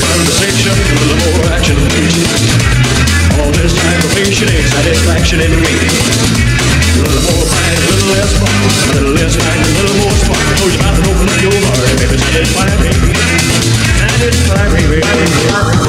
sensation, the more action and satisfaction in. A little more a little less fun, a little less a little more spark. Open up your heart, baby, baby.